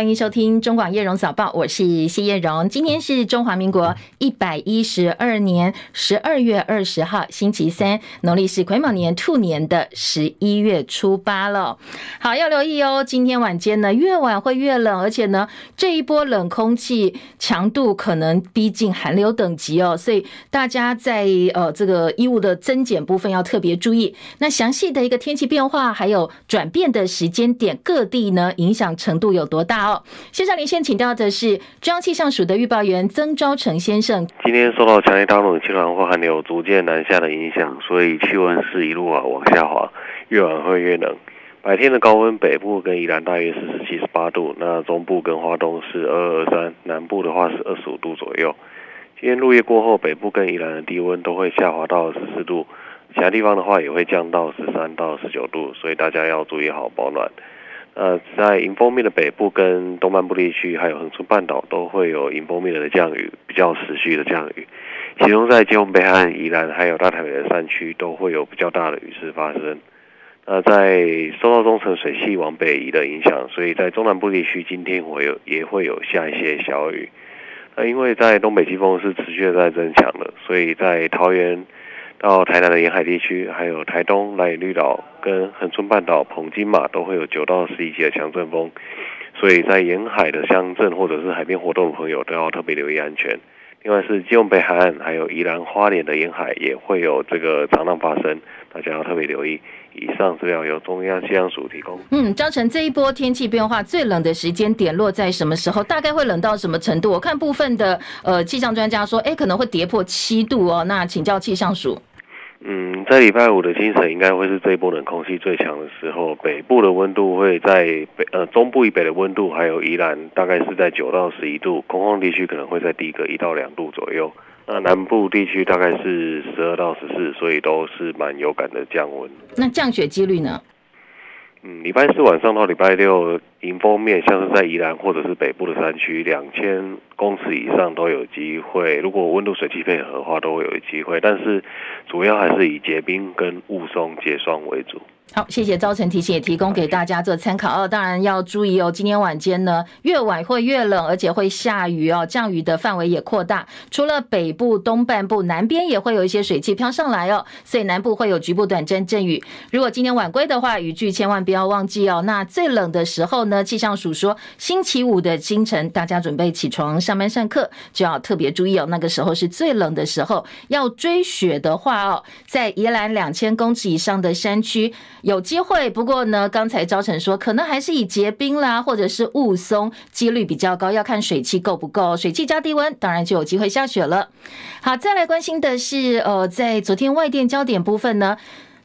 欢迎收听中广叶荣早报，我是谢叶荣。今天是中华民国一百一十二年十二月二十号，星期三，农历是癸卯年兔年的十一月初八了。好，要留意哦，今天晚间呢，越晚会越冷，而且呢，这一波冷空气强度可能逼近寒流等级哦，所以大家在呃这个衣物的增减部分要特别注意。那详细的一个天气变化，还有转变的时间点，各地呢影响程度有多大？线上连线请到的是中央气象署的预报员曾昭成先生。今天受到强烈大陆冷气团或寒流逐渐南下的影响，所以气温是一路啊往下滑，越晚会越冷。白天的高温，北部跟宜兰大约是十七、十八度，那中部跟花东是二二三，南部的话是二十五度左右。今天入夜过后，北部跟宜兰的低温都会下滑到十四度，其他地方的话也会降到十三到十九度，所以大家要注意好保暖。呃，在迎风面的北部跟东半部地区，还有恒春半岛都会有迎风面的降雨，比较持续的降雨。其中在基隆北岸、宜兰还有大台北的山区，都会有比较大的雨势发生。呃，在受到中层水系往北移的影响，所以在中南部地区今天会有也会有下一些小雨。那因为在东北季风是持续的在增强的，所以在桃园。到台南的沿海地区，还有台东、兰屿绿岛跟恒春半岛、澎金马都会有九到十一级的强阵风，所以在沿海的乡镇或者是海边活动的朋友都要特别留意安全。另外是基隆北海岸，还有宜兰花莲的沿海也会有这个长浪发生，大家要特别留意。以上资料由中央气象署提供。嗯，昭成，这一波天气变化最冷的时间点落在什么时候？大概会冷到什么程度？我看部分的呃气象专家说，哎，可能会跌破七度哦。那请教气象署。嗯，在礼拜五的清晨应该会是这一波冷空气最强的时候，北部的温度会在北呃中部以北的温度还有宜兰大概是在九到十一度，空旷地区可能会在低个一到两度左右。那南部地区大概是十二到十四，所以都是蛮有感的降温。那降雪几率呢？嗯，礼拜四晚上到礼拜六，迎风面像是在宜兰或者是北部的山区，两千公尺以上都有机会。如果温度水汽配合的话，都会有机会。但是主要还是以结冰跟雾凇结霜为主。好，谢谢昭成提醒，也提供给大家做参考哦。当然要注意哦，今天晚间呢，越晚会越冷，而且会下雨哦，降雨的范围也扩大。除了北部东半部，南边也会有一些水汽飘上来哦，所以南部会有局部短暂阵雨。如果今天晚归的话，雨具千万不要忘记哦。那最冷的时候呢，气象署说，星期五的清晨，大家准备起床上班上课，就要特别注意哦。那个时候是最冷的时候，要追雪的话哦，在宜兰两千公尺以上的山区。有机会，不过呢，刚才招成说，可能还是以结冰啦，或者是雾凇几率比较高，要看水汽够不够，水汽加低温，当然就有机会下雪了。好，再来关心的是，呃，在昨天外电焦点部分呢。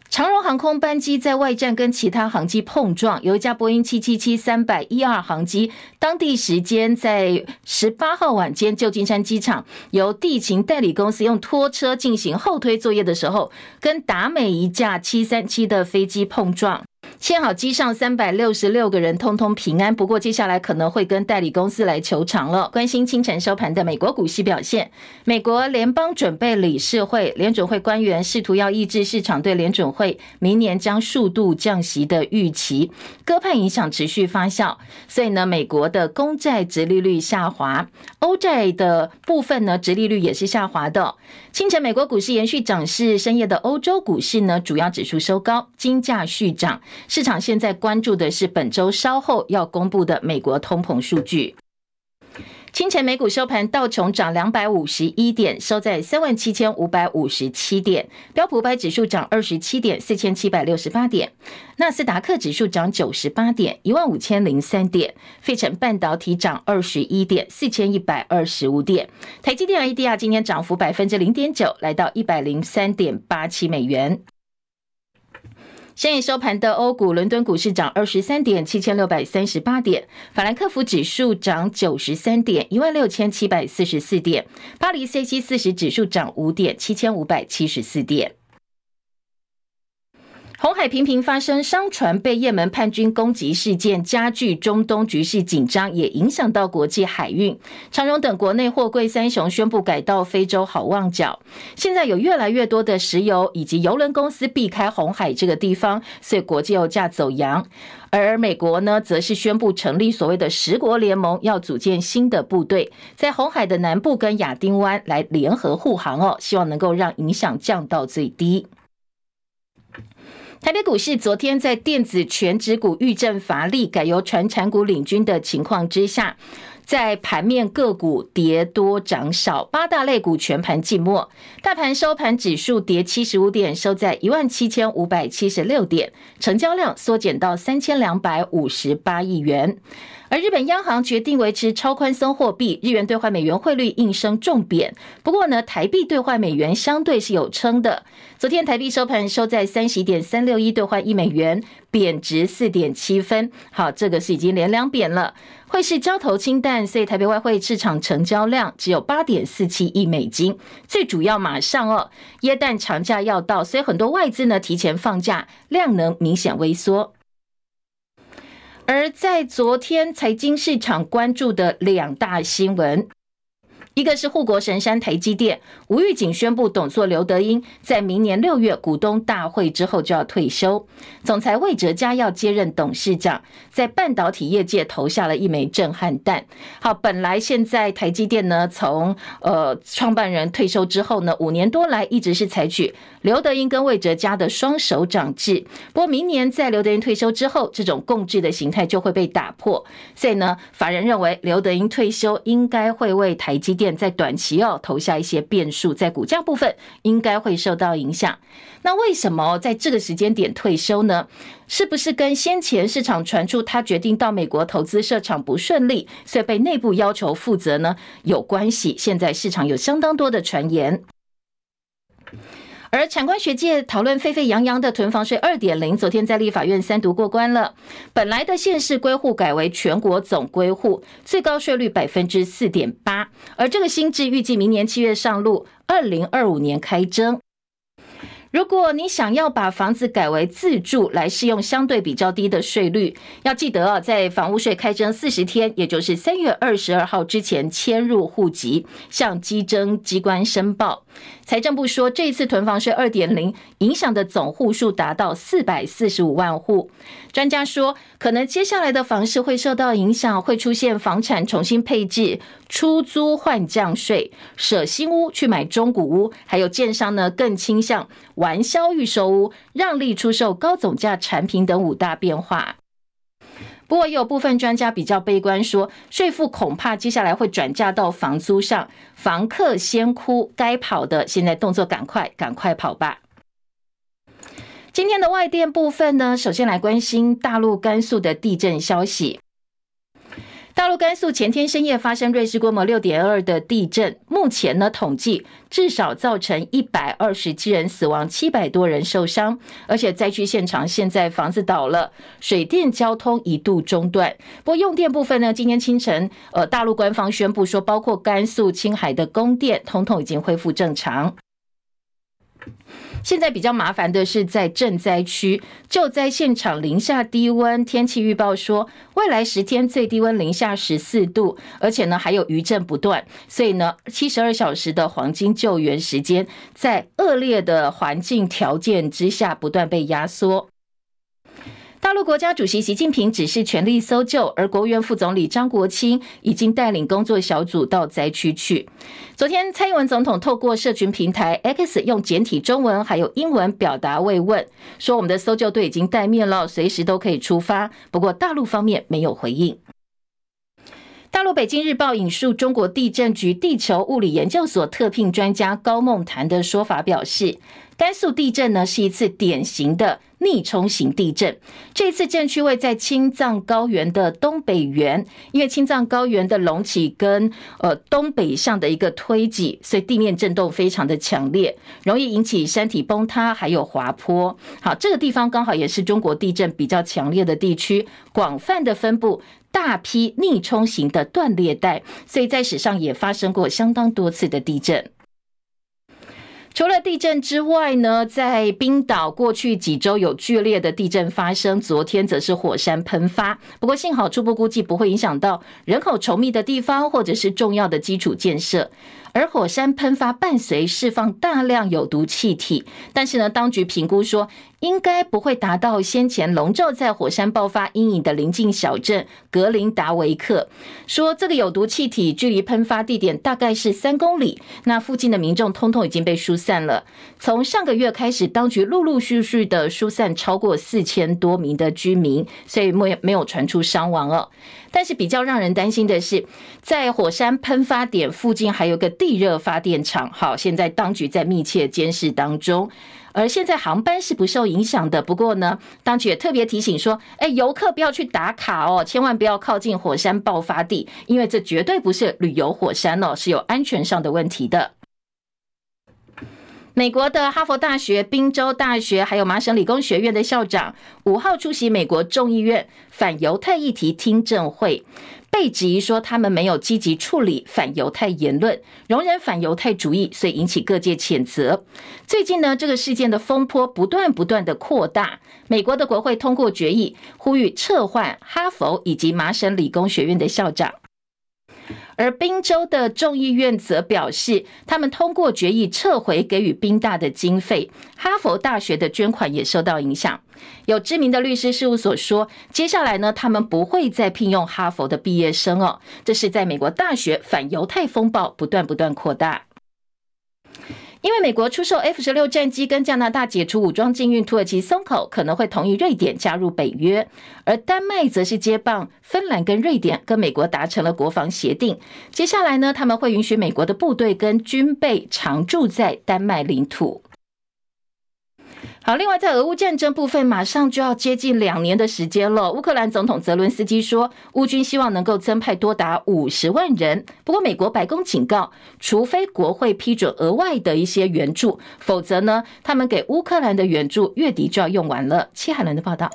长荣航空班机在外站跟其他航机碰撞，有一架波音七七七三百一二航机，当地时间在十八号晚间，旧金山机场由地勤代理公司用拖车进行后推作业的时候，跟达美一架七三七的飞机碰撞。幸好机上三百六十六个人通通平安，不过接下来可能会跟代理公司来求偿了。关心清晨收盘的美国股市表现，美国联邦准备理事会联准会官员试图要抑制市场对联准会明年将数度降息的预期，鸽派影响持续发酵，所以呢，美国的公债殖利率下滑，欧债的部分呢，殖利率也是下滑的。清晨美国股市延续涨势，深夜的欧洲股市呢，主要指数收高，金价续涨。市场现在关注的是本周稍后要公布的美国通膨数据。清晨美股收盘，道琼涨两百五十一点，收在三万七千五百五十七点；标普百指数涨二十七点，四千七百六十八点；纳斯达克指数涨九十八点，一万五千零三点；费城半导体涨二十一点，四千一百二十五点；台积电 ADR 今天涨幅百分之零点九，来到一百零三点八七美元。深夜收盘的欧股，伦敦股市涨二十三点，七千六百三十八点；法兰克福指数涨九十三点，一万六千七百四十四点；巴黎 CAC 四十指数涨五点，七千五百七十四点。红海频频发生商船被也门叛军攻击事件，加剧中东局势紧张，也影响到国际海运。长荣等国内货柜三雄宣布改到非洲好望角。现在有越来越多的石油以及油轮公司避开红海这个地方，所以国际油价走扬。而美国呢，则是宣布成立所谓的十国联盟，要组建新的部队，在红海的南部跟亚丁湾来联合护航哦，希望能够让影响降到最低。台北股市昨天在电子全指股遇震乏力，改由传产股领军的情况之下，在盘面个股跌多涨少，八大类股全盘寂寞。大盘收盘指数跌七十五点，收在一万七千五百七十六点，成交量缩减到三千两百五十八亿元。而日本央行决定维持超宽松货币，日元兑换美元汇率应声重贬。不过呢，台币兑换美元相对是有撑的。昨天台币收盘收在三十一点三六一兑换一美元，贬值四点七分。好，这个是已经连两贬了。汇市交投清淡，所以台北外汇市场成交量只有八点四七亿美金。最主要马上哦，耶诞长假要到，所以很多外资呢提前放假，量能明显微缩。而在昨天财经市场关注的两大新闻。一个是护国神山台积电，吴玉景宣布董座刘德英在明年六月股东大会之后就要退休，总裁魏哲家要接任董事长，在半导体业界投下了一枚震撼弹。好，本来现在台积电呢，从呃创办人退休之后呢，五年多来一直是采取刘德英跟魏哲家的双手掌制，不过明年在刘德英退休之后，这种共治的形态就会被打破，所以呢，法人认为刘德英退休应该会为台积电。在短期哦投下一些变数，在股价部分应该会受到影响。那为什么在这个时间点退休呢？是不是跟先前市场传出他决定到美国投资设厂不顺利，所以被内部要求负责呢？有关系。现在市场有相当多的传言。而产官学界讨论沸沸扬扬的囤房税二点零，昨天在立法院三读过关了。本来的县市归户改为全国总归户，最高税率百分之四点八。而这个新制预计明年七月上路，二零二五年开征。如果你想要把房子改为自住，来适用相对比较低的税率，要记得啊，在房屋税开征四十天，也就是三月二十二号之前迁入户籍，向稽征机关申报。财政部说，这一次囤房税二点零影响的总户数达到四百四十五万户。专家说，可能接下来的房市会受到影响，会出现房产重新配置、出租换降税、舍新屋去买中古屋，还有建商呢更倾向玩销预售屋、让利出售高总价产品等五大变化。不过，也有部分专家比较悲观，说税负恐怕接下来会转嫁到房租上，房客先哭，该跑的现在动作赶快，赶快跑吧。今天的外电部分呢，首先来关心大陆甘肃的地震消息。大陆甘肃前天深夜发生瑞士规模六点二的地震，目前呢统计至少造成一百二十七人死亡，七百多人受伤，而且灾区现场现在房子倒了，水电交通一度中断。不过用电部分呢，今天清晨，呃，大陆官方宣布说，包括甘肃、青海的供电，通通已经恢复正常。现在比较麻烦的是在震灾区，救灾现场零下低温，天气预报说未来十天最低温零下十四度，而且呢还有余震不断，所以呢七十二小时的黄金救援时间，在恶劣的环境条件之下不断被压缩。大陆国家主席习近平指示全力搜救，而国务院副总理张国清已经带领工作小组到灾区去。昨天，蔡英文总统透过社群平台 X 用简体中文还有英文表达慰问，说我们的搜救队已经待命了，随时都可以出发。不过，大陆方面没有回应。大陆北京日报引述中国地震局地球物理研究所特聘专家高梦潭的说法表示，甘肃地震呢是一次典型的逆冲型地震。这次震区位在青藏高原的东北缘，因为青藏高原的隆起跟呃东北向的一个推挤，所以地面震动非常的强烈，容易引起山体崩塌，还有滑坡。好，这个地方刚好也是中国地震比较强烈的地区，广泛的分布大批逆冲型的断裂带，所以在史上也发生过相当多次的地震。除了地震之外呢，在冰岛过去几周有剧烈的地震发生，昨天则是火山喷发。不过幸好初步估计不会影响到人口稠密的地方或者是重要的基础建设。而火山喷发伴随释放大量有毒气体，但是呢，当局评估说应该不会达到先前笼罩在火山爆发阴影的邻近小镇格林达维克。说这个有毒气体距离喷发地点大概是三公里，那附近的民众通通已经被疏散了。从上个月开始，当局陆陆续续的疏散超过四千多名的居民，所以没没有传出伤亡哦。但是比较让人担心的是，在火山喷发点附近还有个地热发电厂。好，现在当局在密切监视当中，而现在航班是不受影响的。不过呢，当局也特别提醒说，哎，游客不要去打卡哦，千万不要靠近火山爆发地，因为这绝对不是旅游火山哦，是有安全上的问题的。美国的哈佛大学、宾州大学还有麻省理工学院的校长五号出席美国众议院反犹太议题听证会，被质疑说他们没有积极处理反犹太言论，容忍反犹太主义，所以引起各界谴责。最近呢，这个事件的风波不断不断的扩大，美国的国会通过决议，呼吁撤换哈佛以及麻省理工学院的校长。而宾州的众议院则表示，他们通过决议撤回给予宾大的经费，哈佛大学的捐款也受到影响。有知名的律师事务所说，接下来呢，他们不会再聘用哈佛的毕业生哦。这是在美国大学反犹太风暴不断不断扩大。因为美国出售 F 十六战机，跟加拿大解除武装禁运，土耳其松口可能会同意瑞典加入北约，而丹麦则是接棒芬兰跟瑞典，跟美国达成了国防协定。接下来呢，他们会允许美国的部队跟军备常驻在丹麦领土。好，另外在俄乌战争部分，马上就要接近两年的时间了。乌克兰总统泽伦斯基说，乌军希望能够增派多达五十万人。不过，美国白宫警告，除非国会批准额外的一些援助，否则呢，他们给乌克兰的援助月底就要用完了。戚海伦的报道。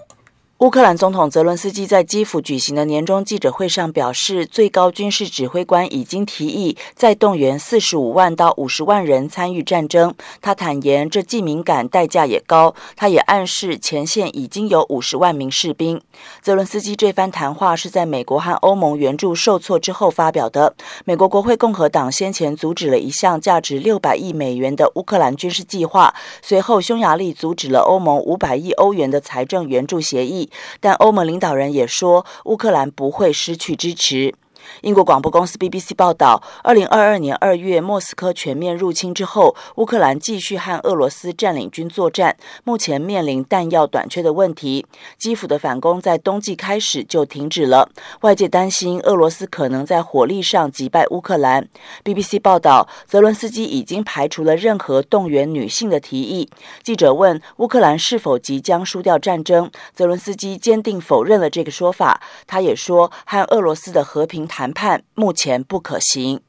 乌克兰总统泽伦斯基在基辅举行的年终记者会上表示，最高军事指挥官已经提议再动员四十五万到五十万人参与战争。他坦言，这既敏感，代价也高。他也暗示，前线已经有五十万名士兵。泽伦斯基这番谈话是在美国和欧盟援助受挫之后发表的。美国国会共和党先前阻止了一项价值六百亿美元的乌克兰军事计划，随后匈牙利阻止了欧盟五百亿欧元的财政援助协议。但欧盟领导人也说，乌克兰不会失去支持。英国广播公司 BBC 报道，二零二二年二月莫斯科全面入侵之后，乌克兰继续和俄罗斯占领军作战，目前面临弹药短缺的问题。基辅的反攻在冬季开始就停止了，外界担心俄罗斯可能在火力上击败乌克兰。BBC 报道，泽伦斯基已经排除了任何动员女性的提议。记者问乌克兰是否即将输掉战争，泽伦斯基坚定否认了这个说法。他也说，和俄罗斯的和平谈谈判目前不可行。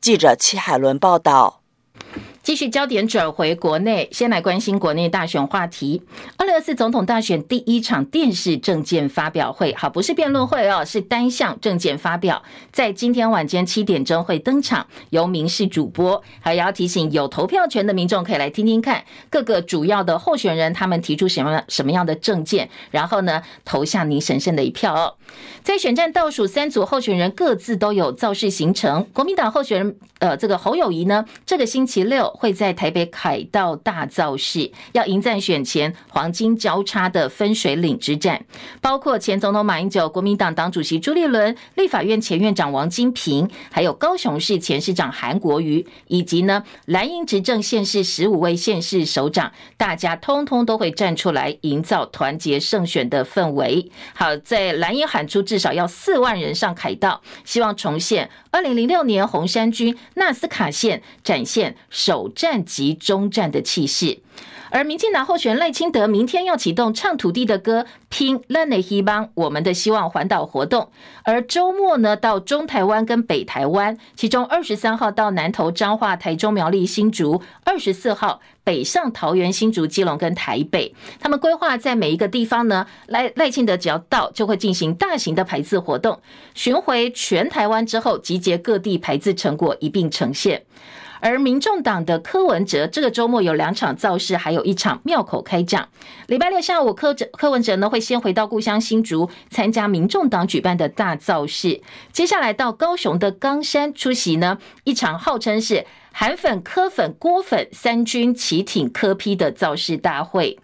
记者戚海伦报道。继续焦点转回国内，先来关心国内大选话题。二零二四总统大选第一场电视政见发表会，好，不是辩论会哦，是单项政见发表，在今天晚间七点钟会登场，由民视主播。还要提醒有投票权的民众可以来听听看各个主要的候选人他们提出什么什么样的政见，然后呢投下你神圣的一票哦。在选战倒数三组候选人各自都有造势行程，国民党候选人呃这个侯友谊呢，这个星期六。会在台北凯道大造势，要迎战选前黄金交叉的分水岭之战，包括前总统马英九、国民党党主席朱立伦、立法院前院长王金平，还有高雄市前市长韩国瑜，以及呢蓝营执政县市十五位县市首长，大家通通都会站出来，营造团结胜选的氛围。好，在蓝营喊出至少要四万人上凯道，希望重现二零零六年红衫军纳斯卡线，展现首。战及终战的气势，而民进党候选人赖清德明天要启动唱土地的歌，拼咱的希望，我们的希望环岛活动。而周末呢，到中台湾跟北台湾，其中二十三号到南投、彰化、台中、苗栗、新竹，二十四号北上桃园、新竹、基隆跟台北。他们规划在每一个地方呢，赖赖清德只要到，就会进行大型的排字活动，巡回全台湾之后，集结各地排字成果一并呈现。而民众党的柯文哲这个周末有两场造势，还有一场庙口开讲。礼拜六下午，柯哲柯文哲呢会先回到故乡新竹参加民众党举办的大造势，接下来到高雄的冈山出席呢一场号称是韩粉、柯粉、郭粉三军齐挺柯批的造势大会。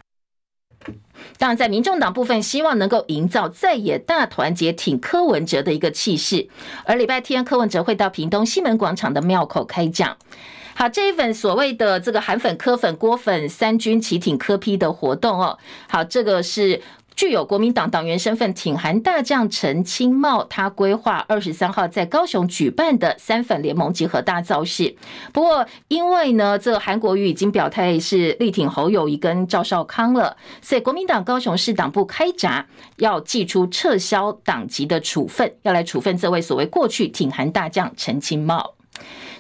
当然，在民众党部分，希望能够营造在野大团结挺柯文哲的一个气势。而礼拜天，柯文哲会到屏东西门广场的庙口开讲。好，这一份所谓的这个韩粉、柯粉、郭粉三军齐挺柯批的活动哦，好，这个是。具有国民党党员身份挺韩大将陈清茂，他规划二十三号在高雄举办的三粉联盟集合大造势。不过，因为呢，这韩国瑜已经表态是力挺侯友宜跟赵少康了，所以国民党高雄市党部开闸，要祭出撤销党籍的处分，要来处分这位所谓过去挺韩大将陈清茂。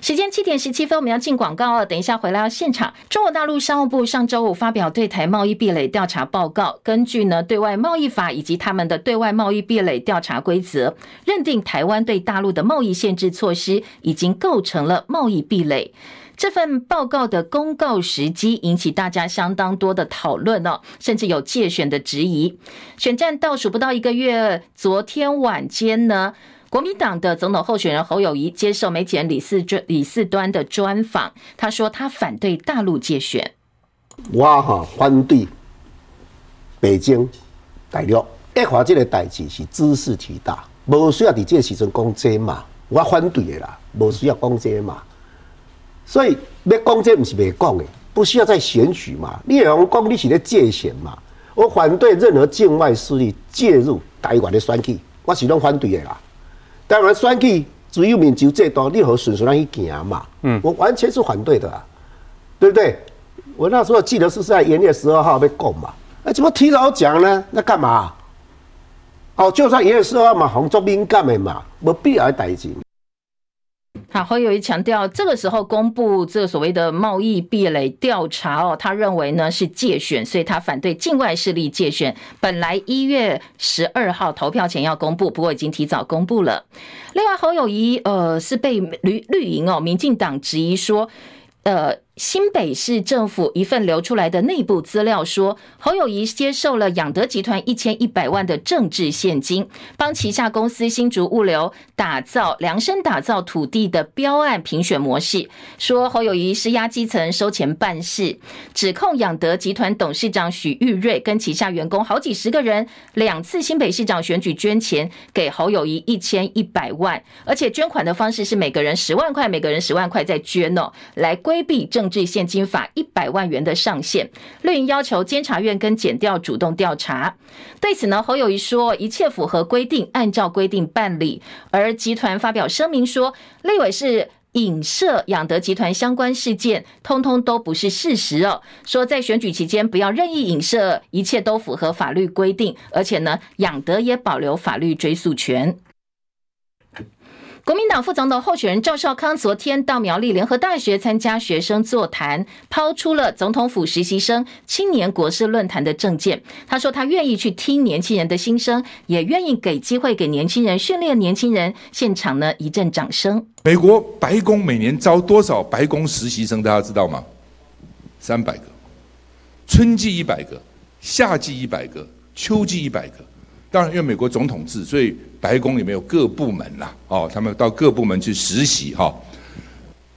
时间七点十七分，我们要进广告哦。等一下回来要现场。中国大陆商务部上周五发表对台贸易壁垒调查报告，根据呢对外贸易法以及他们的对外贸易壁垒调查规则，认定台湾对大陆的贸易限制措施已经构成了贸易壁垒。这份报告的公告时机引起大家相当多的讨论哦，甚至有介选的质疑。选战倒数不到一个月，昨天晚间呢，国民党的总统候选人侯友宜接受媒体人李四专李四端的专访，他说他反对大陆介选。我哈反对北京大陆，一话这个代志是兹事体大，无需要在这个时阵讲这嘛，我反对的啦，无需要讲这嘛。所以要讲这不是未讲的，不需要再选举嘛。你有讲你是咧介选嘛？我反对任何境外势力介入台湾的选举，我是拢反对的啦。当然，选举只有民主制度，你何顺顺让去行嘛。嗯，我完全是反对的，啊，对不对？我那时候记得是在元月十二号被供嘛，那怎么提早讲呢？那干嘛？哦，就算元月十二号嘛，红中敏感的嘛，没必要代志。好，侯友谊强调，这个时候公布这所谓的贸易壁垒调查哦，他认为呢是借选，所以他反对境外势力借选。本来一月十二号投票前要公布，不过已经提早公布了。另外，侯友宜呃是被绿绿营哦，民进党质疑说，呃。新北市政府一份流出来的内部资料说，侯友谊接受了养德集团一千一百万的政治献金，帮旗下公司新竹物流打造量身打造土地的标案评选模式。说侯友谊施压基层收钱办事，指控养德集团董事长许玉瑞跟旗下员工好几十个人两次新北市长选举捐钱给侯友谊一千一百万，而且捐款的方式是每个人十万块，每个人十万块再捐哦，来规避政。制现金法一百万元的上限，绿营要求监察院跟检调主动调查。对此呢，侯友宜说一切符合规定，按照规定办理。而集团发表声明说，立委是影射养德集团相关事件，通通都不是事实哦。说在选举期间不要任意影射，一切都符合法律规定，而且呢，养德也保留法律追诉权。国民党副总统候选人赵少康昨天到苗栗联合大学参加学生座谈，抛出了总统府实习生青年国事论坛的政见。他说他愿意去听年轻人的心声，也愿意给机会给年轻人训练年轻人。现场呢一阵掌声。美国白宫每年招多少白宫实习生？大家知道吗？三百个，春季一百个，夏季一百个，秋季一百个。当然，因为美国总统制，所以白宫里面有各部门啦，哦，他们到各部门去实习哈。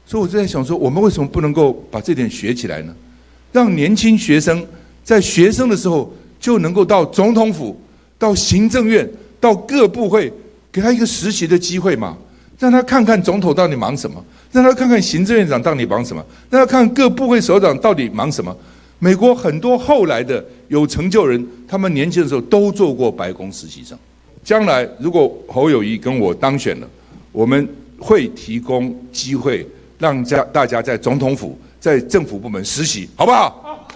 所以我就在想说，我们为什么不能够把这点学起来呢？让年轻学生在学生的时候就能够到总统府、到行政院、到各部会，给他一个实习的机会嘛，让他看看总统到底忙什么，让他看看行政院长到底忙什么，让他看各部会首长到底忙什么。美国很多后来的有成就人，他们年轻的时候都做过白宫实习生。将来如果侯友宜跟我当选了，我们会提供机会让家大家在总统府、在政府部门实习，好不好？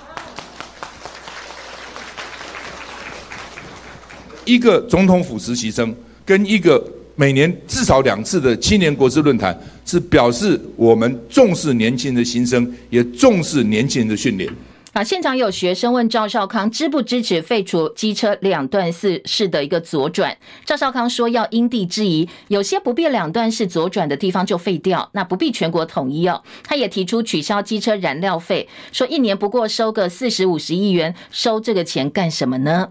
一个总统府实习生跟一个每年至少两次的青年国事论坛，是表示我们重视年轻人的心声，也重视年轻人的训练。啊，现场有学生问赵少康支不支持废除机车两段式式的一个左转。赵少康说要因地制宜，有些不必两段式左转的地方就废掉，那不必全国统一哦。他也提出取消机车燃料费，说一年不过收个四十五十亿元，收这个钱干什么呢？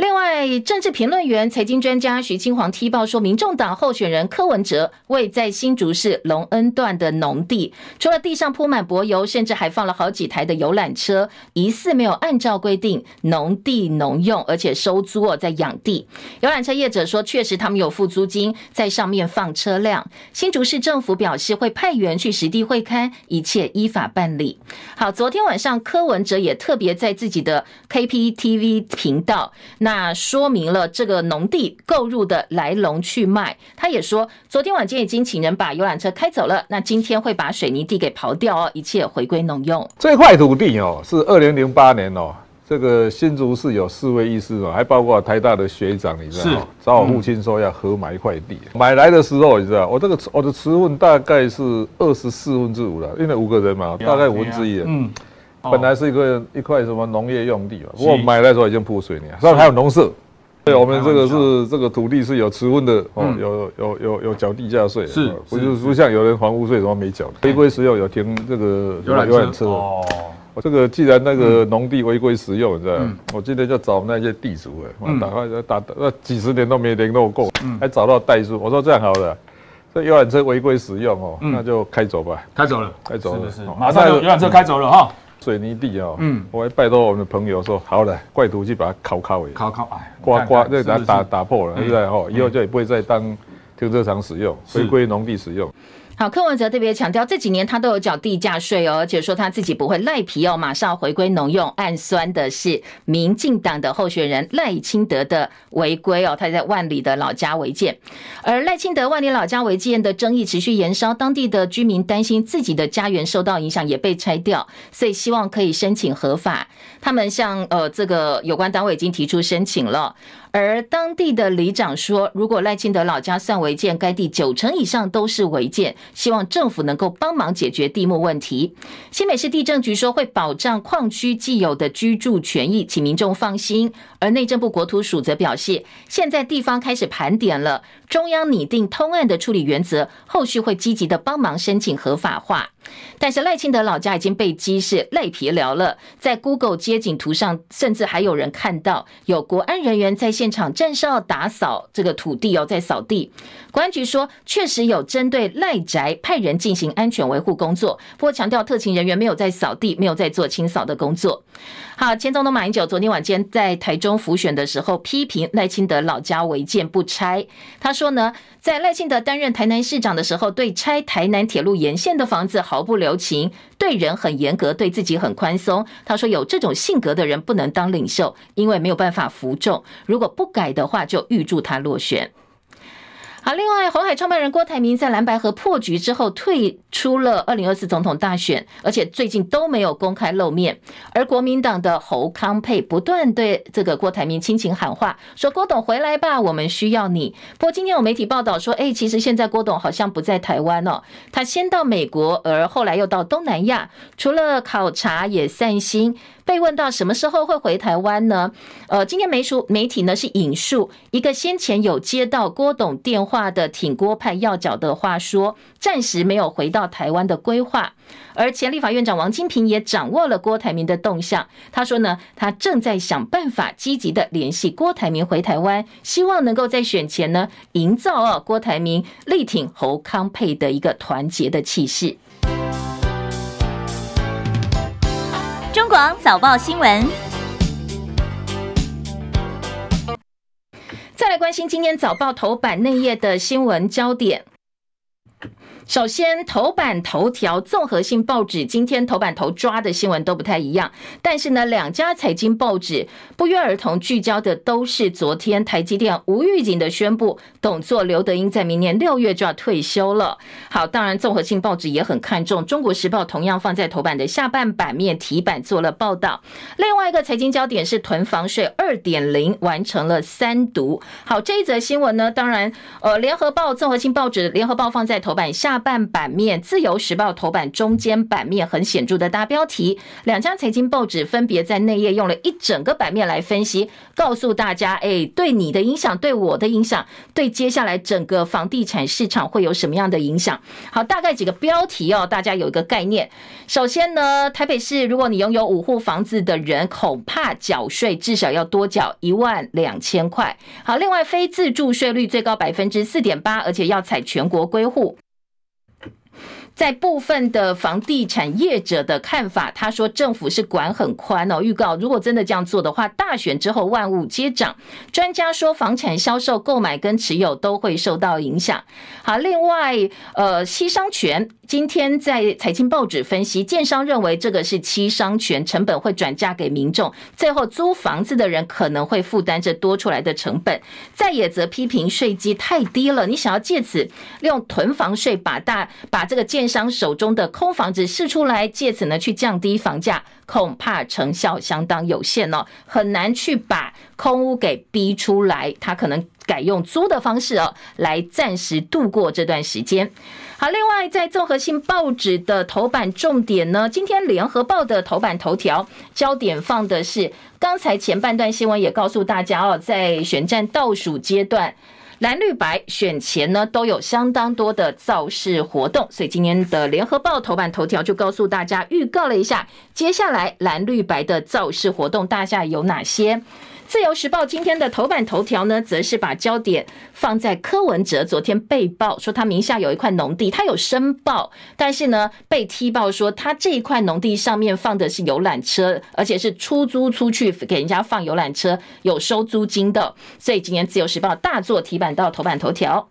另外，政治评论员、财经专家徐嶔煌踢爆说，民众党候选人柯文哲为在新竹市隆恩段的农地，除了地上铺满柏油，甚至还放了好几台的游览车，疑似没有按照规定农地农用，而且收租哦，在养地。游览车业者说，确实他们有付租金在上面放车辆。新竹市政府表示会派员去实地会勘，一切依法办理。好，昨天晚上柯文哲也特别在自己的 KPTV 频道那。那说明了这个农地购入的来龙去脉。他也说，昨天晚间已经请人把游览车开走了。那今天会把水泥地给刨掉哦，一切回归农用。这块土地哦，是二零零八年哦，这个新竹市有四位医师哦，还包括台大的学长，你知道吗？找我父亲说要合买一块地，买来的时候你知道，我这个我的持份大概是二十四分之五了，因为五个人嘛，大概五分之一。嗯。本来是一个一块什么农业用地嘛，不过买来的时候已经铺水泥，上面还有农舍。对，我们这个是这个土地是有持分的哦，有有有有缴地价税，是，不是不像有人房屋税什么没缴，违规使用有停这个游览车。哦。我这个既然那个农地违规使用，你知道，我今天就找那些地主哎，我打开打打那几十年都没联络过，还找到代书，我说这样好了，这游览车违规使用哦，那就开走吧，开走了，开走了，是是，马上游览车开走了哈。水泥地哦，嗯，我还拜托我们的朋友说，好了，怪土去把它烤烤哎，烤烤哎，刮刮，再把它打打破了，对不对？哦，以后就也不会再当停车场使用，回归农地使用。好，柯文哲特别强调，这几年他都有缴地价税哦，而且说他自己不会赖皮哦，马上回归农用。暗酸的是民进党的候选人赖清德的违规哦，他在万里的老家违建，而赖清德万里老家违建的争议持续延烧，当地的居民担心自己的家园受到影响，也被拆掉，所以希望可以申请合法。他们向呃这个有关单位已经提出申请了。而当地的里长说，如果赖清德老家算违建，该地九成以上都是违建，希望政府能够帮忙解决地目问题。新北市地政局说会保障矿区既有的居住权益，请民众放心。而内政部国土署则表示，现在地方开始盘点了，中央拟定通案的处理原则，后续会积极的帮忙申请合法化。但是赖清德老家已经被鸡是赖皮聊了，在 Google 街景图上，甚至还有人看到有国安人员在现场正是要打扫这个土地哦，在扫地。国安局说，确实有针对赖宅派人进行安全维护工作，不过强调特勤人员没有在扫地，没有在做清扫的工作。好，前总统马英九昨天晚间在台中辅选的时候，批评赖清德老家违建不拆。他说呢，在赖清德担任台南市长的时候，对拆台南铁路沿线的房子毫不留情，对人很严格，对自己很宽松。他说有这种性格的人不能当领袖，因为没有办法服众。如果不改的话，就预祝他落选。好，另外，红海创办人郭台铭在蓝白河破局之后退出了二零二四总统大选，而且最近都没有公开露面。而国民党的侯康沛不断对这个郭台铭亲情喊话，说：“郭董回来吧，我们需要你。”不过今天有媒体报道说，哎，其实现在郭董好像不在台湾哦，他先到美国，而后来又到东南亚，除了考察也散心。被问到什么时候会回台湾呢？呃，今天媒书媒体呢是引述一个先前有接到郭董电话的挺郭派要角的话说，暂时没有回到台湾的规划。而前立法院长王金平也掌握了郭台铭的动向，他说呢，他正在想办法积极的联系郭台铭回台湾，希望能够在选前呢营造啊郭台铭力挺侯康沛的一个团结的气势。广早报新闻，再来关心今天早报头版内页的新闻焦点。首先，头版头条综合性报纸今天头版头抓的新闻都不太一样，但是呢，两家财经报纸不约而同聚焦的都是昨天台积电无预警的宣布，董座刘德英在明年六月就要退休了。好，当然综合性报纸也很看重，《中国时报》同样放在头版的下半版面题版做了报道。另外一个财经焦点是囤房税二点零完成了三读。好，这一则新闻呢，当然呃，《联合报》综合性报纸《联合报》放在。头版下半版面，自由时报头版中间版面很显著的大标题，两家财经报纸分别在内页用了一整个版面来分析，告诉大家，哎，对你的影响，对我的影响，对接下来整个房地产市场会有什么样的影响？好，大概几个标题哦，大家有一个概念。首先呢，台北市如果你拥有五户房子的人，恐怕缴税至少要多缴一万两千块。好，另外非自住税率最高百分之四点八，而且要采全国归户。在部分的房地产业者的看法，他说政府是管很宽哦。预告如果真的这样做的话，大选之后万物皆涨。专家说房产销售、购买跟持有都会受到影响。好，另外呃，西商权。今天在财经报纸分析，建商认为这个是七商权成本会转嫁给民众，最后租房子的人可能会负担这多出来的成本。再也则批评税基太低了，你想要借此利用囤房税把大把这个建商手中的空房子释出来，借此呢去降低房价，恐怕成效相当有限哦，很难去把空屋给逼出来。他可能改用租的方式哦，来暂时度过这段时间。好，另外在综合性报纸的头版重点呢，今天联合报的头版头条焦点放的是刚才前半段新闻也告诉大家哦，在选战倒数阶段，蓝绿白选前呢都有相当多的造势活动，所以今天的联合报头版头条就告诉大家，预告了一下接下来蓝绿白的造势活动，大家有哪些？自由时报今天的头版头条呢，则是把焦点放在柯文哲昨天被曝说他名下有一块农地，他有申报，但是呢被踢爆说他这一块农地上面放的是游览车，而且是出租出去给人家放游览车，有收租金的，所以今天自由时报大做题版到头版头条。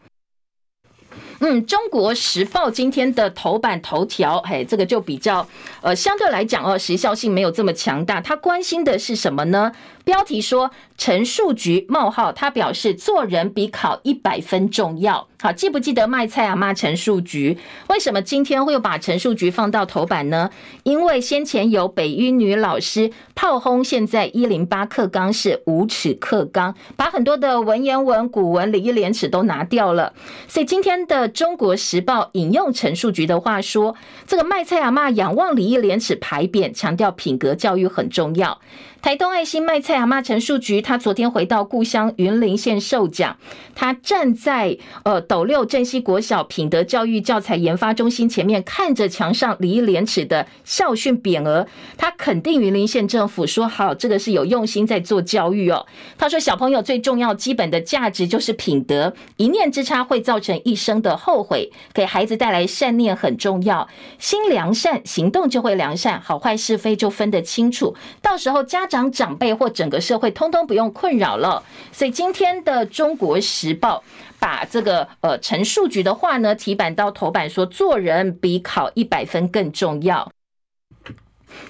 嗯，中国时报今天的头版头条，嘿，这个就比较呃相对来讲哦，时效性没有这么强大。他关心的是什么呢？标题说陈树菊冒号，他表示做人比考一百分重要。好，记不记得卖菜阿妈陈树菊？为什么今天会把陈树菊放到头版呢？因为先前有北一女老师炮轰，现在一零八课纲是无耻课纲，把很多的文言文、古文、礼义廉耻都拿掉了。所以今天的中国时报引用陈树菊的话说：“这个卖菜阿妈仰望礼义廉耻牌匾，强调品格教育很重要。”台东爱心卖菜阿妈陈树菊，她昨天回到故乡云林县受奖。她站在呃斗六镇西国小品德教育教材研发中心前面，看着墙上礼义廉耻的校训匾额，他肯定云林县政府说好，这个是有用心在做教育哦。他说，小朋友最重要基本的价值就是品德，一念之差会造成一生的后悔。给孩子带来善念很重要，心良善，行动就会良善，好坏是非就分得清楚。到时候家长长辈或整个社会通通不用困扰了，所以今天的《中国时报》把这个呃陈述局的话呢提版到头版，说做人比考一百分更重要。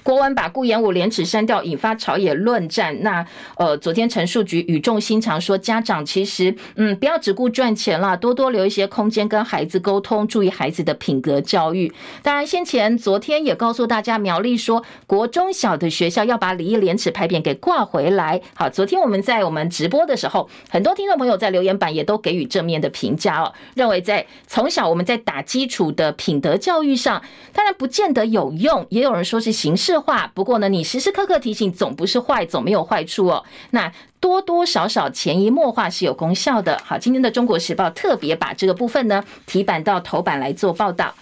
国文把顾炎武廉耻删掉，引发朝野论战。那呃，昨天陈树菊语重心长说，家长其实嗯，不要只顾赚钱了，多多留一些空间跟孩子沟通，注意孩子的品格教育。当然，先前昨天也告诉大家，苗栗说国中小的学校要把礼义廉耻牌匾给挂回来。好，昨天我们在我们直播的时候，很多听众朋友在留言板也都给予正面的评价哦，认为在从小我们在打基础的品德教育上，当然不见得有用，也有人说是行形式。化，不过呢，你时时刻刻提醒，总不是坏，总没有坏处哦。那多多少少潜移默化是有功效的。好，今天的《中国时报》特别把这个部分呢提版到头版来做报道。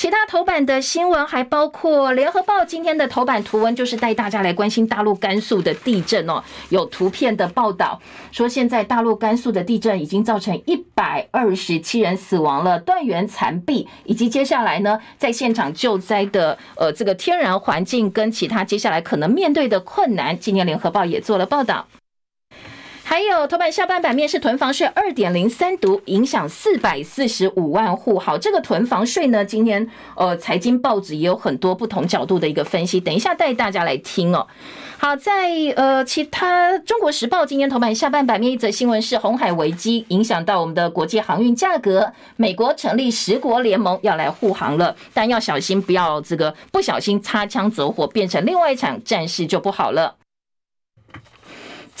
其他头版的新闻还包括《联合报》今天的头版图文，就是带大家来关心大陆甘肃的地震哦。有图片的报道说，现在大陆甘肃的地震已经造成一百二十七人死亡了，断垣残壁，以及接下来呢，在现场救灾的呃这个天然环境跟其他接下来可能面对的困难，今天《联合报》也做了报道。还有头版下半版面是囤房税二点零三读影响四百四十五万户。好，这个囤房税呢，今天呃财经报纸也有很多不同角度的一个分析，等一下带大家来听哦。好，在呃其他中国时报今天头版下半版面一则新闻是红海危机影响到我们的国际航运价格，美国成立十国联盟要来护航了，但要小心不要这个不小心擦枪走火变成另外一场战事就不好了。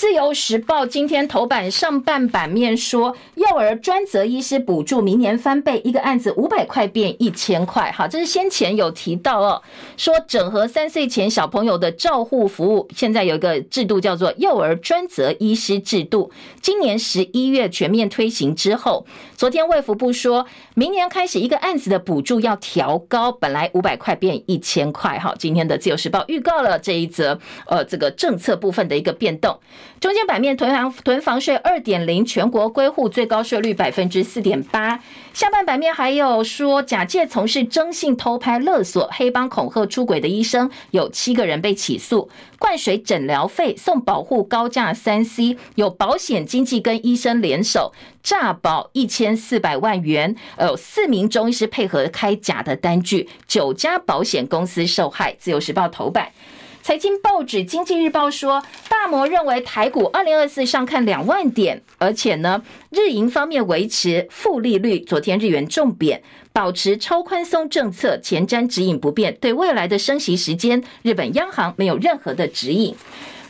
自由时报今天头版上半版面说，幼儿专责医师补助明年翻倍，一个案子五百块变一千块。好，这是先前有提到哦，说整合三岁前小朋友的照护服务，现在有一个制度叫做幼儿专责医师制度，今年十一月全面推行之后，昨天卫福部说明年开始一个案子的补助要调高，本来五百块变一千块。好，今天的自由时报预告了这一则呃这个政策部分的一个变动。中间版面囤房囤房税二点零，全国归户最高税率百分之四点八。下半版面还有说，假借从事征信偷拍勒索、黑帮恐吓出轨的医生有七个人被起诉，灌水诊疗费送保护高价三 C，有保险经纪跟医生联手诈保一千四百万元，有四名中医师配合开假的单据，九家保险公司受害。自由时报头版。财经报纸《经济日报》说，大摩认为台股二零二四上看两万点，而且呢，日银方面维持负利率。昨天日元重贬，保持超宽松政策，前瞻指引不变。对未来的升息时间，日本央行没有任何的指引。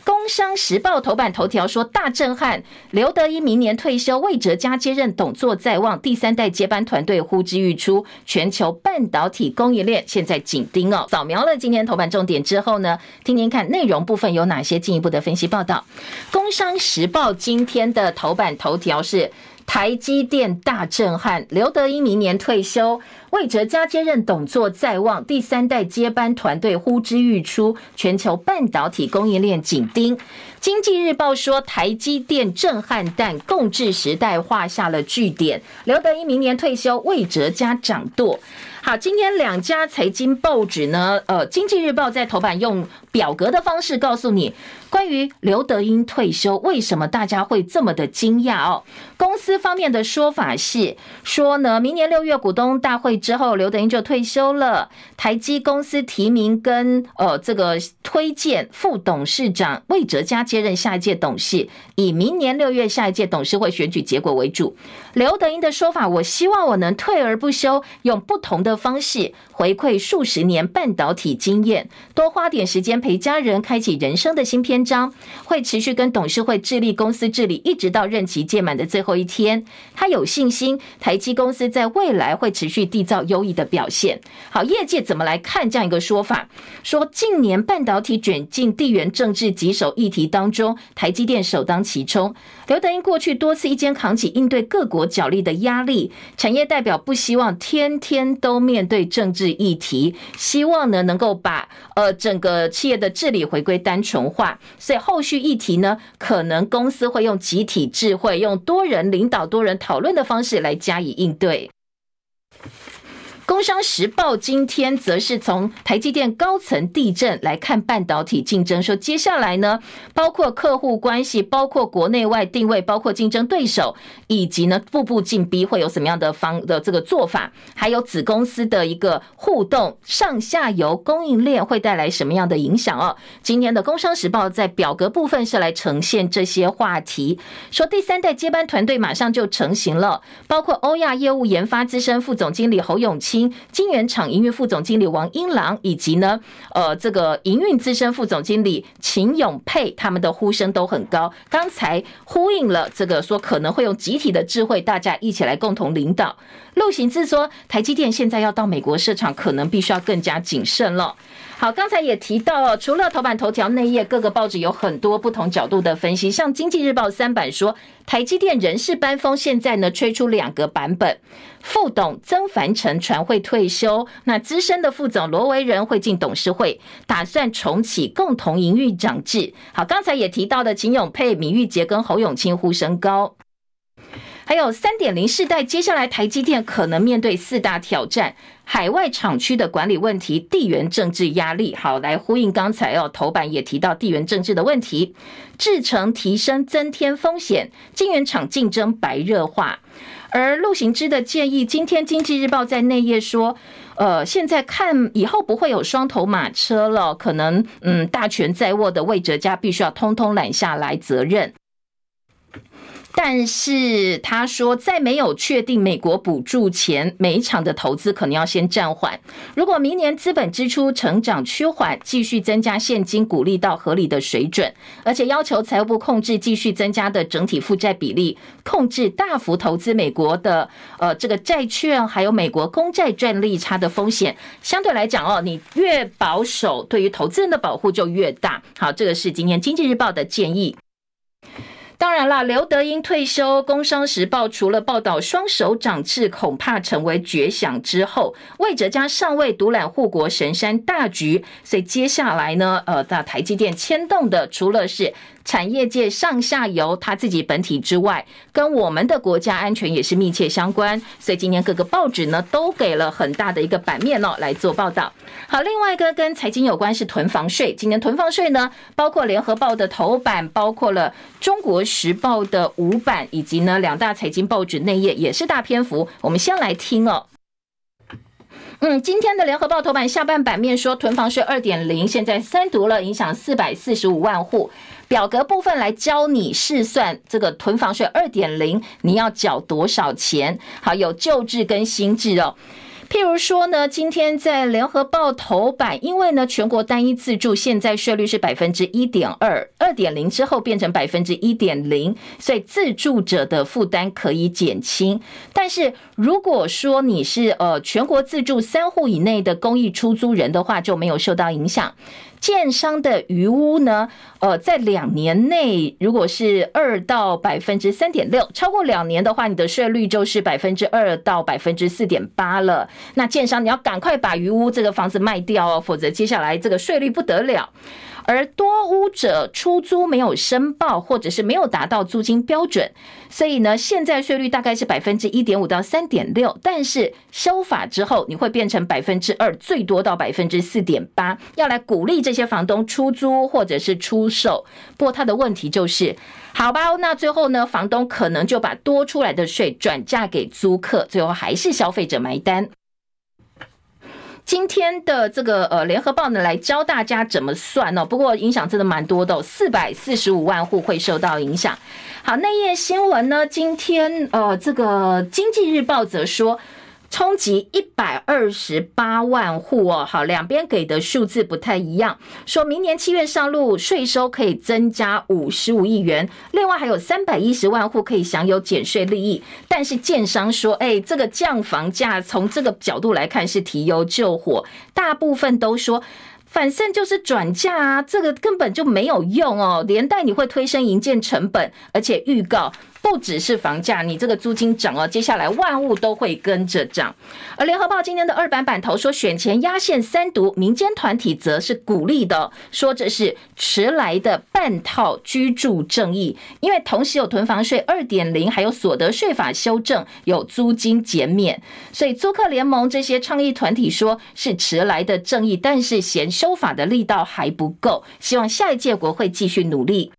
工商时报头版头条说大震撼，刘德一明年退休，魏哲家接任董座在望，第三代接班团队呼之欲出，全球半导体供应链现在紧盯哦。扫描了今天头版重点之后呢，听听看内容部分有哪些进一步的分析报道。工商时报今天的头版头条是台积电大震撼，刘德音明年退休。魏哲家接任董座在望，第三代接班团队呼之欲出，全球半导体供应链紧盯。经济日报说，台积电震撼弹，共治时代画下了句点。刘德音明年退休，魏哲家掌舵。好，今天两家财经报纸呢，呃，经济日报在头版用表格的方式告诉你，关于刘德英退休，为什么大家会这么的惊讶哦？公司方面的说法是说呢，明年六月股东大会之后，刘德英就退休了。台积公司提名跟呃这个推荐副董事长魏哲嘉接任下一届董事，以明年六月下一届董事会选举结果为主。刘德英的说法，我希望我能退而不休，用不同。的方式回馈数十年半导体经验，多花点时间陪家人，开启人生的新篇章。会持续跟董事会致力公司治理，一直到任期届满的最后一天。他有信心，台积公司在未来会持续缔造优异的表现。好，业界怎么来看这样一个说法？说近年半导体卷进地缘政治棘手议题当中，台积电首当其冲。刘德英过去多次一肩扛起应对各国角力的压力，产业代表不希望天天都面对政治议题，希望呢能够把呃整个企业的治理回归单纯化，所以后续议题呢，可能公司会用集体智慧，用多人领导、多人讨论的方式来加以应对。工商时报今天则是从台积电高层地震来看半导体竞争，说接下来呢，包括客户关系，包括国内外定位，包括竞争对手，以及呢步步进逼会有什么样的方的这个做法，还有子公司的一个互动，上下游供应链会带来什么样的影响哦？今天的工商时报在表格部分是来呈现这些话题，说第三代接班团队马上就成型了，包括欧亚业务研发资深副总经理侯永清。金源厂营运副总经理王英郎，以及呢，呃，这个营运资深副总经理秦永佩，他们的呼声都很高。刚才呼应了这个说可能会用集体的智慧，大家一起来共同领导。陆行志说，台积电现在要到美国市场，可能必须要更加谨慎了。好，刚才也提到，除了头版头条内页，各个报纸有很多不同角度的分析。像《经济日报》三版说，台积电人事班风现在呢吹出两个版本，副董曾凡成传会退休，那资深的副总罗维仁会进董事会，打算重启共同营运长制。好，刚才也提到的秦永佩、米玉杰跟侯永清呼声高。还有三点零世代，接下来台积电可能面对四大挑战：海外厂区的管理问题、地缘政治压力。好，来呼应刚才哦，头版也提到地缘政治的问题，制程提升增添风险，晶圆厂竞争白热化。而陆行之的建议，今天经济日报在内页说，呃，现在看以后不会有双头马车了，可能嗯，大权在握的魏哲家必须要通通揽下来责任。但是他说，在没有确定美国补助前，每一场的投资可能要先暂缓。如果明年资本支出成长趋缓，继续增加现金股利到合理的水准，而且要求财务部控制继续增加的整体负债比例，控制大幅投资美国的呃这个债券，还有美国公债赚利差的风险，相对来讲哦，你越保守，对于投资人的保护就越大。好，这个是今天经济日报的建议。当然啦，刘德英退休，《工商时报》除了报道双手掌制恐怕成为绝响之后，魏哲家尚未独揽护国神山大局，所以接下来呢，呃，在台积电牵动的除了是。产业界上下游，他自己本体之外，跟我们的国家安全也是密切相关，所以今天各个报纸呢都给了很大的一个版面哦来做报道。好，另外一个跟财经有关是囤房税，今年囤房税呢，包括联合报的头版，包括了中国时报的五版，以及呢两大财经报纸内页也是大篇幅。我们先来听哦。嗯，今天的联合报头版下半版面说，囤房税二点零现在三读了，影响四百四十五万户。表格部分来教你试算这个囤房税二点零，你要缴多少钱？好，有旧制跟新制哦。譬如说呢，今天在联合报头版，因为呢全国单一自住现在税率是百分之一点二，二点零之后变成百分之一点零，所以自住者的负担可以减轻。但是如果说你是呃全国自住三户以内的公益出租人的话，就没有受到影响。建商的余屋呢？呃，在两年内，如果是二到百分之三点六，超过两年的话，你的税率就是百分之二到百分之四点八了。那建商你要赶快把余屋这个房子卖掉哦，否则接下来这个税率不得了。而多屋者出租没有申报，或者是没有达到租金标准，所以呢，现在税率大概是百分之一点五到三点六，但是修法之后，你会变成百分之二，最多到百分之四点八，要来鼓励这些房东出租或者是出售。不过他的问题就是，好吧，那最后呢，房东可能就把多出来的税转嫁给租客，最后还是消费者买单。今天的这个呃联合报呢，来教大家怎么算哦。不过影响真的蛮多的，四百四十五万户会受到影响。好，内页新闻呢，今天呃这个经济日报则说。冲击一百二十八万户哦，好，两边给的数字不太一样。说明年七月上路，税收可以增加五十五亿元，另外还有三百一十万户可以享有减税利益。但是建商说，哎，这个降房价从这个角度来看是提油救火，大部分都说反正就是转嫁啊，这个根本就没有用哦，连带你会推升营建成本，而且预告。不只是房价，你这个租金涨哦，接下来万物都会跟着涨。而联合报今天的二版版头说，选前压线三读，民间团体则是鼓励的，说这是迟来的半套居住正义，因为同时有囤房税二点零，还有所得税法修正，有租金减免，所以租客联盟这些倡议团体说是迟来的正义，但是嫌修法的力道还不够，希望下一届国会继续努力。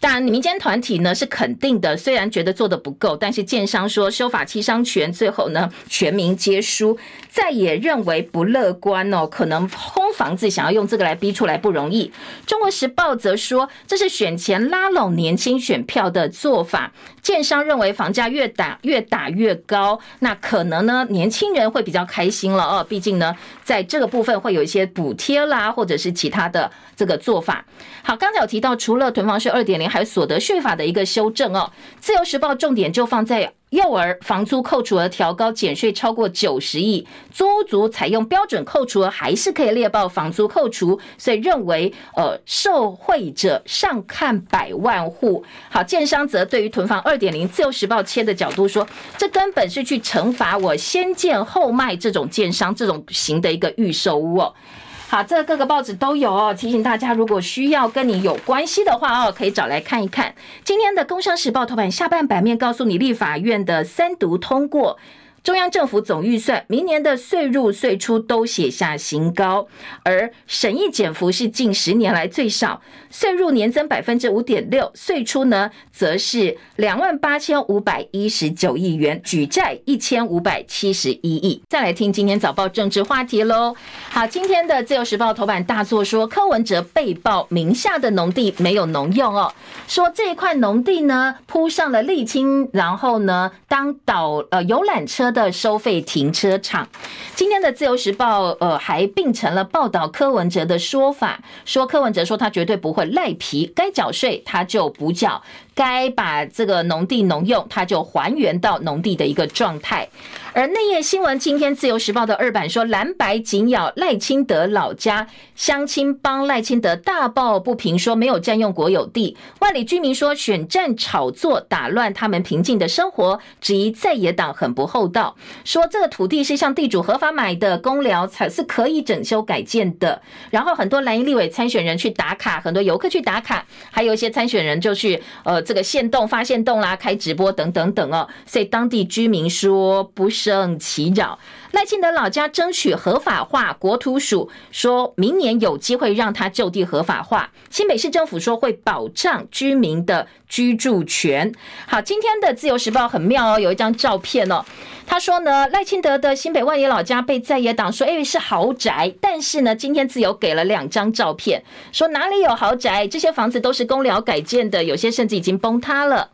当然，民间团体呢是肯定的，虽然觉得做的不够，但是建商说修法七伤拳，最后呢全民皆输，再也认为不乐观哦，可能空房子想要用这个来逼出来不容易。中国时报则说这是选前拉拢年轻选票的做法，建商认为房价越打越打越高，那可能呢年轻人会比较开心了哦，毕竟呢在这个部分会有一些补贴啦，或者是其他的这个做法。好，刚才有提到除了囤房税二点零。还有所得税法的一个修正哦，《自由时报》重点就放在幼儿房租扣除额调高，减税超过九十亿，租屋族采用标准扣除额还是可以列报房租扣除，所以认为呃受惠者上看百万户。好，建商则对于囤房二点零，《自由时报》切的角度说，这根本是去惩罚我先建后卖这种建商这种型的一个预售屋哦。好，这各个报纸都有哦。提醒大家，如果需要跟你有关系的话哦，可以找来看一看。今天的《工商时报》头版下半版面告诉你，立法院的三读通过。中央政府总预算明年的税入税出都写下新高，而审议减幅是近十年来最少，税入年增百分之五点六，税出呢则是两万八千五百一十九亿元，举债一千五百七十一亿。再来听今天早报政治话题喽。好，今天的自由时报头版大作说，柯文哲被曝名下的农地没有农用哦，说这一块农地呢铺上了沥青，然后呢当导呃游览车的的收费停车场。今天的自由时报呃还并成了报道柯文哲的说法，说柯文哲说他绝对不会赖皮，该缴税他就补缴。该把这个农地农用，它就还原到农地的一个状态。而内页新闻，今天自由时报的二版说，蓝白紧咬赖清德老家乡亲帮赖清德大抱不平，说没有占用国有地。万里居民说选战炒作打乱他们平静的生活，质疑在野党很不厚道，说这个土地是向地主合法买的，公寮才是可以整修改建的。然后很多蓝营立委参选人去打卡，很多游客去打卡，还有一些参选人就去呃。这个限动发限动啦，开直播等等等哦，所以当地居民说不胜其扰。赖清德老家争取合法化，国土署说明年有机会让他就地合法化。新北市政府说会保障居民的居住权。好，今天的自由时报很妙哦，有一张照片哦。他说呢，赖清德的新北万里老家被在野党说，哎，是豪宅，但是呢，今天自由给了两张照片，说哪里有豪宅？这些房子都是公寮改建的，有些甚至已经崩塌了。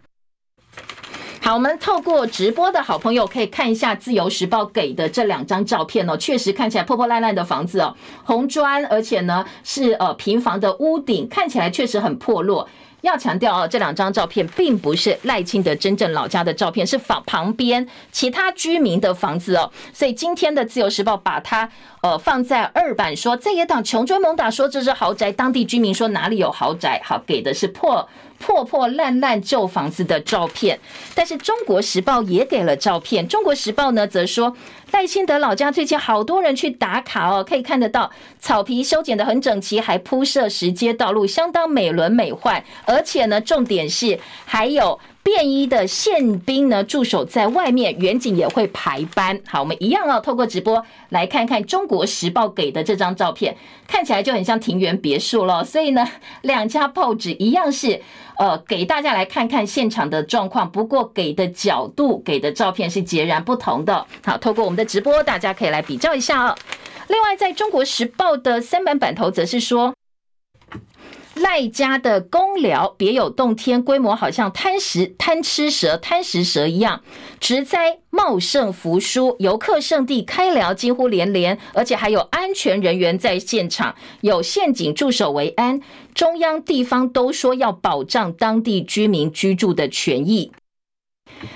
好，我们透过直播的好朋友可以看一下《自由时报》给的这两张照片哦，确实看起来破破烂烂的房子哦，红砖，而且呢是呃平房的屋顶，看起来确实很破落。要强调哦，这两张照片并不是赖清德真正老家的照片，是房旁边其他居民的房子哦。所以今天的《自由时报》把它呃放在二版，说在野党穷追猛打，说这是豪宅，当地居民说哪里有豪宅？好，给的是破。破破烂烂旧房子的照片，但是《中国时报》也给了照片。《中国时报》呢，则说戴清德老家最近好多人去打卡哦，可以看得到草皮修剪得很整齐，还铺设石阶道路，相当美轮美奂。而且呢，重点是还有。便衣的宪兵呢，驻守在外面，远景也会排班。好，我们一样哦，透过直播来看看《中国时报》给的这张照片，看起来就很像庭园别墅了。所以呢，两家报纸一样是呃，给大家来看看现场的状况，不过给的角度、给的照片是截然不同的。好，透过我们的直播，大家可以来比较一下哦。另外，在中国时报的三版版头则是说。赖家的公寮别有洞天，规模好像贪食贪吃蛇、贪食蛇一样，植栽茂盛，扶疏，游客胜地，开寮几乎连连，而且还有安全人员在现场，有陷阱驻守维安，中央地方都说要保障当地居民居住的权益。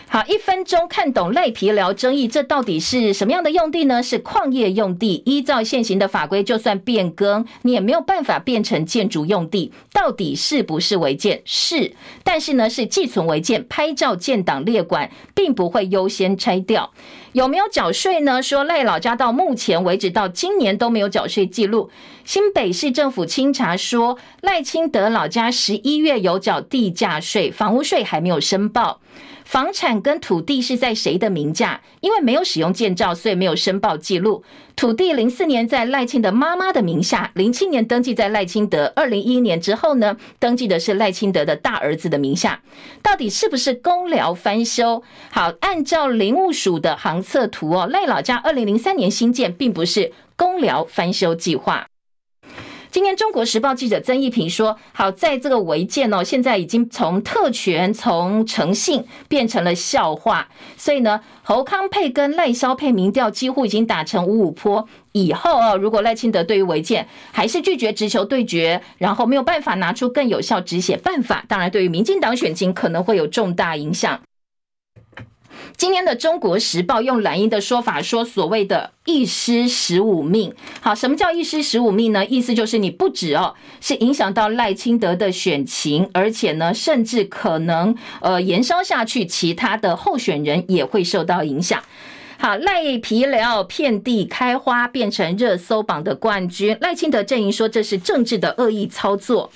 好，一分钟看懂赖皮寮争议，这到底是什么样的用地呢？是矿业用地，依照现行的法规，就算变更，你也没有办法变成建筑用地。到底是不是违建？是，但是呢，是寄存违建，拍照建档列管，并不会优先拆掉。有没有缴税呢？说赖老家到目前为止到今年都没有缴税记录。新北市政府清查说，赖清德老家十一月有缴地价税，房屋税还没有申报。房产跟土地是在谁的名下？因为没有使用建造，所以没有申报记录。土地零四年在赖清德妈妈的名下，零七年登记在赖清德，二零一一年之后呢，登记的是赖清德的大儿子的名下。到底是不是公寮翻修？好，按照林务署的航测图哦，赖老家二零零三年新建，并不是公寮翻修计划。今天《中国时报》记者曾一平说：“好，在这个违建哦，现在已经从特权、从诚信变成了笑话。所以呢，侯康配跟赖萧配民调几乎已经打成五五坡。以后哦，如果赖清德对于违建还是拒绝直球对决，然后没有办法拿出更有效止血办法，当然对于民进党选情可能会有重大影响。”今天的《中国时报》用蓝营的说法说，所谓的“一失十五命”。好，什么叫“一失十五命”呢？意思就是你不止哦，是影响到赖清德的选情，而且呢，甚至可能呃延烧下去，其他的候选人也会受到影响。好，赖皮寮遍地开花，变成热搜榜的冠军。赖清德阵营说这是政治的恶意操作。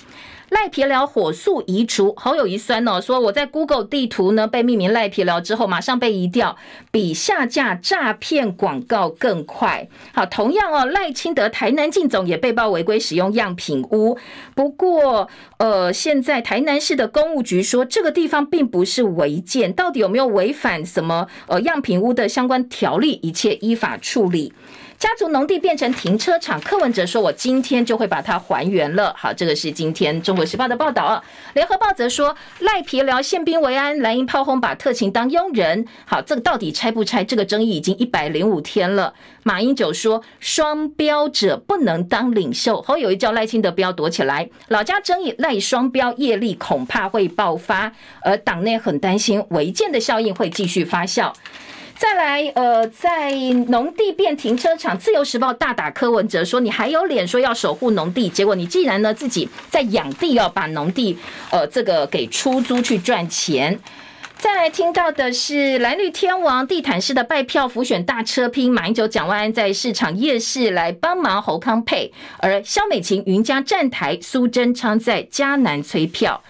赖皮寮火速移除，好友一酸哦，说我在 Google 地图呢被命名赖皮寮之后，马上被移掉，比下架诈骗广告更快。好，同样哦，赖清德台南进总也被曝违规使用样品屋，不过呃，现在台南市的公务局说这个地方并不是违建，到底有没有违反什么呃样品屋的相关条例，一切依法处理。家族农地变成停车场，柯文哲说：“我今天就会把它还原了。”好，这个是今天《中国时报》的报道。联合报则说：“赖皮寮宪兵维安，蓝营炮轰把特勤当佣人。”好，这个到底拆不拆？这个争议已经一百零五天了。马英九说：“双标者不能当领袖。”侯友宜叫赖清德不要躲起来。老家争议赖双标业力恐怕会爆发，而党内很担心违建的效应会继续发酵。再来，呃，在农地变停车场，自由时报大打柯文哲说：“你还有脸说要守护农地？结果你既然呢自己在养地，要把农地，呃，这个给出租去赚钱。”再来听到的是蓝绿天王地毯式的拜票浮选大车拼，马英九、蒋万安在市场夜市来帮忙侯康配，而萧美琴、云家站台，苏贞昌在嘉南催票。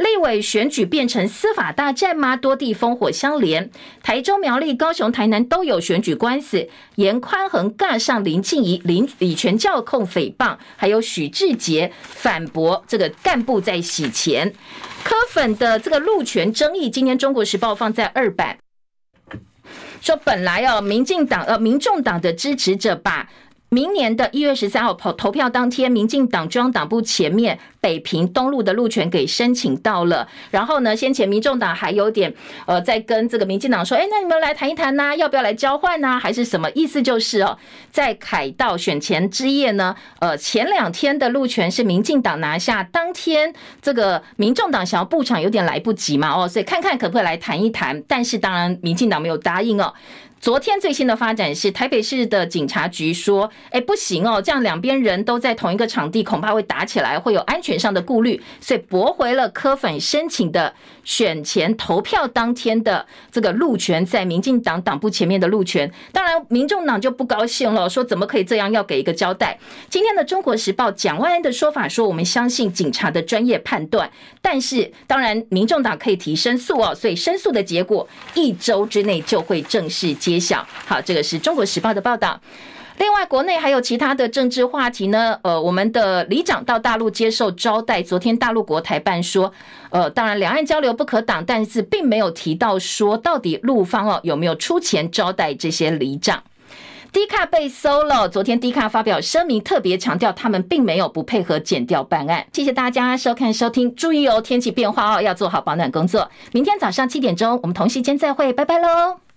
立委选举变成司法大战吗？多地烽火相连，台中、苗栗、高雄、台南都有选举官司。颜宽恒尬上林静怡，林李全教控诽谤，还有许志杰反驳这个干部在洗钱。柯粉的这个路权争议，今天《中国时报》放在二版，说本来哦，民进党呃，民众党的支持者把。明年的一月十三号投投票当天，民进党中央党部前面北平东路的路权给申请到了。然后呢，先前民众党还有点呃，在跟这个民进党说，哎，那你们来谈一谈呐，要不要来交换呐，还是什么意思？就是哦，在凯道选前之夜呢，呃，前两天的路权是民进党拿下，当天这个民众党想要布场有点来不及嘛，哦，所以看看可不可以来谈一谈。但是当然，民进党没有答应哦。昨天最新的发展是，台北市的警察局说：“哎，不行哦，这样两边人都在同一个场地，恐怕会打起来，会有安全上的顾虑，所以驳回了柯粉申请的选前投票当天的这个路权，在民进党党部前面的路权。当然，民众党就不高兴了，说怎么可以这样，要给一个交代。今天的《中国时报》蒋万安的说法说，我们相信警察的专业判断，但是当然，民众党可以提申诉哦，所以申诉的结果一周之内就会正式揭揭晓。好，这个是中国时报的报道。另外，国内还有其他的政治话题呢。呃，我们的里长到大陆接受招待。昨天大陆国台办说，呃，当然两岸交流不可挡，但是并没有提到说到底陆方哦有没有出钱招待这些里长。迪卡被搜了，昨天迪卡发表声明，特别强调他们并没有不配合减掉办案。谢谢大家收看收听，注意哦，天气变化哦，要做好保暖工作。明天早上七点钟，我们同时间再会，拜拜喽。